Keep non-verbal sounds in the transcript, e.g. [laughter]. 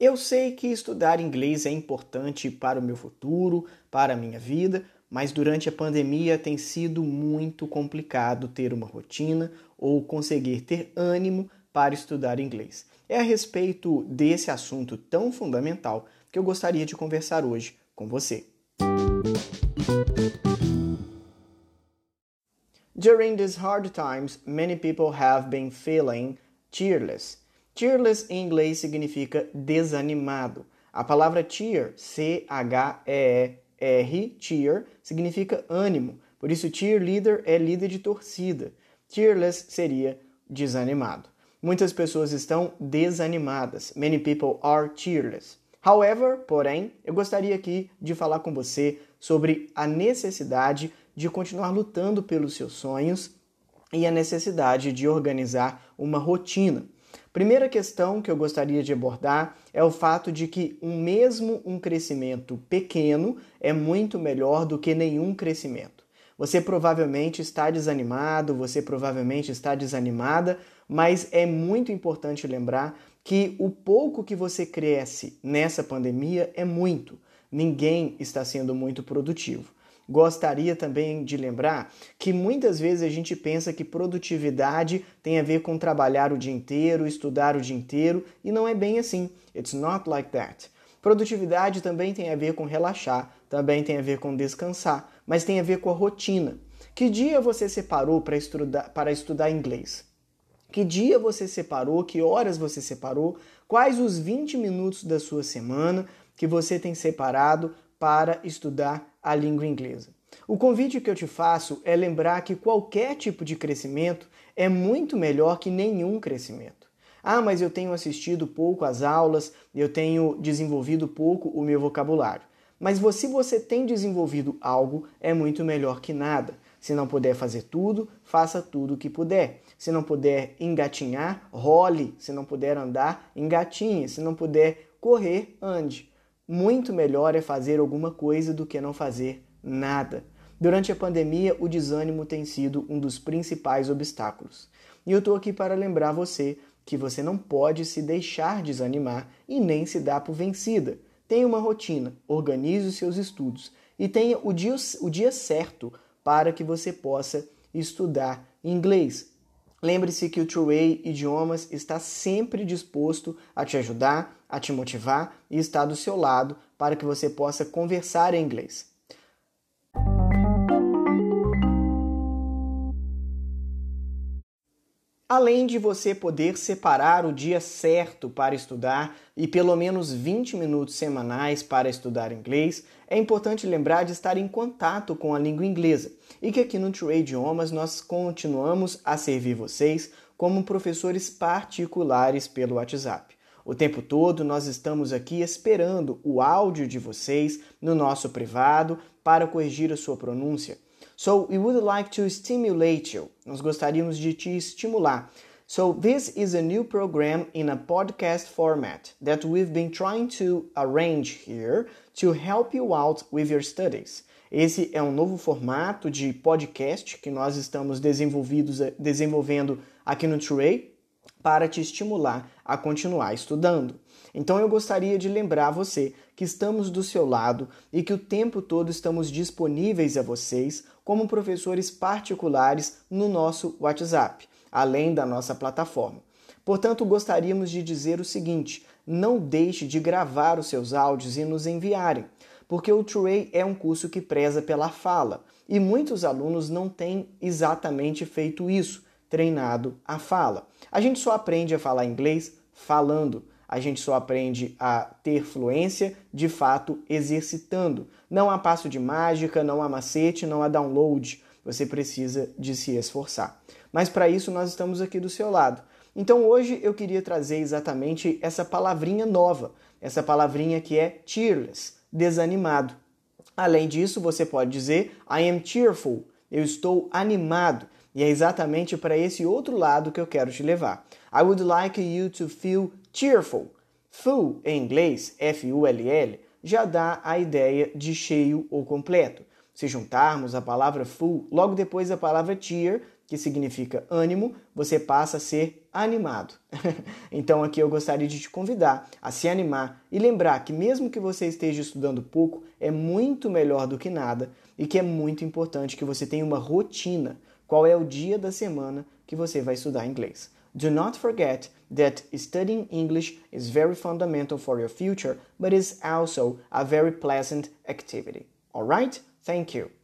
Eu sei que estudar inglês é importante para o meu futuro, para a minha vida, mas durante a pandemia tem sido muito complicado ter uma rotina ou conseguir ter ânimo para estudar inglês. É a respeito desse assunto tão fundamental que eu gostaria de conversar hoje com você. During these hard times, many people have been feeling cheerless. Cheerless em inglês significa desanimado. A palavra cheer, C-H-E-E-R, cheer, significa ânimo. Por isso, cheerleader é líder de torcida. Cheerless seria desanimado. Muitas pessoas estão desanimadas. Many people are cheerless. However, porém, eu gostaria aqui de falar com você sobre a necessidade de continuar lutando pelos seus sonhos e a necessidade de organizar uma rotina. Primeira questão que eu gostaria de abordar é o fato de que um mesmo um crescimento pequeno é muito melhor do que nenhum crescimento. Você provavelmente está desanimado, você provavelmente está desanimada, mas é muito importante lembrar que o pouco que você cresce nessa pandemia é muito. Ninguém está sendo muito produtivo. Gostaria também de lembrar que muitas vezes a gente pensa que produtividade tem a ver com trabalhar o dia inteiro, estudar o dia inteiro, e não é bem assim. It's not like that. Produtividade também tem a ver com relaxar, também tem a ver com descansar, mas tem a ver com a rotina. Que dia você separou para estudar, para estudar inglês? Que dia você separou? Que horas você separou? Quais os 20 minutos da sua semana que você tem separado para estudar a língua inglesa. O convite que eu te faço é lembrar que qualquer tipo de crescimento é muito melhor que nenhum crescimento. Ah, mas eu tenho assistido pouco às aulas, eu tenho desenvolvido pouco o meu vocabulário. Mas se você tem desenvolvido algo, é muito melhor que nada. Se não puder fazer tudo, faça tudo o que puder. Se não puder engatinhar, role. Se não puder andar, engatinhe. Se não puder correr, ande muito melhor é fazer alguma coisa do que não fazer nada. Durante a pandemia, o desânimo tem sido um dos principais obstáculos. E eu estou aqui para lembrar você que você não pode se deixar desanimar e nem se dar por vencida. Tenha uma rotina, organize os seus estudos e tenha o dia, o dia certo para que você possa estudar inglês. Lembre-se que o True Way Idiomas está sempre disposto a te ajudar, a te motivar e está do seu lado para que você possa conversar em inglês. Além de você poder separar o dia certo para estudar e pelo menos 20 minutos semanais para estudar inglês, é importante lembrar de estar em contato com a língua inglesa e que aqui no True Idiomas nós continuamos a servir vocês como professores particulares pelo WhatsApp. O tempo todo nós estamos aqui esperando o áudio de vocês no nosso privado para corrigir a sua pronúncia. So we would like to stimulate you. Nós gostaríamos de te estimular. So this is a new program in a podcast format that we've been trying to arrange here to help you out with your studies. Esse é um novo formato de podcast que nós estamos desenvolvendo aqui no True para te estimular a continuar estudando. Então eu gostaria de lembrar você que estamos do seu lado e que o tempo todo estamos disponíveis a vocês como professores particulares no nosso WhatsApp, além da nossa plataforma. Portanto, gostaríamos de dizer o seguinte: não deixe de gravar os seus áudios e nos enviarem, porque o True é um curso que preza pela fala e muitos alunos não têm exatamente feito isso, treinado a fala. A gente só aprende a falar inglês falando. A gente só aprende a ter fluência de fato exercitando. Não há passo de mágica, não há macete, não há download. Você precisa de se esforçar. Mas para isso nós estamos aqui do seu lado. Então hoje eu queria trazer exatamente essa palavrinha nova, essa palavrinha que é cheerless, desanimado. Além disso, você pode dizer I am cheerful, eu estou animado. E é exatamente para esse outro lado que eu quero te levar. I would like you to feel cheerful. Full, em inglês, F-U-L-L, já dá a ideia de cheio ou completo. Se juntarmos a palavra full logo depois da palavra cheer, que significa ânimo, você passa a ser animado. [laughs] então aqui eu gostaria de te convidar a se animar e lembrar que mesmo que você esteja estudando pouco, é muito melhor do que nada e que é muito importante que você tenha uma rotina. Qual é o dia da semana que você vai estudar inglês? Do not forget that studying English is very fundamental for your future, but is also a very pleasant activity. Alright? Thank you.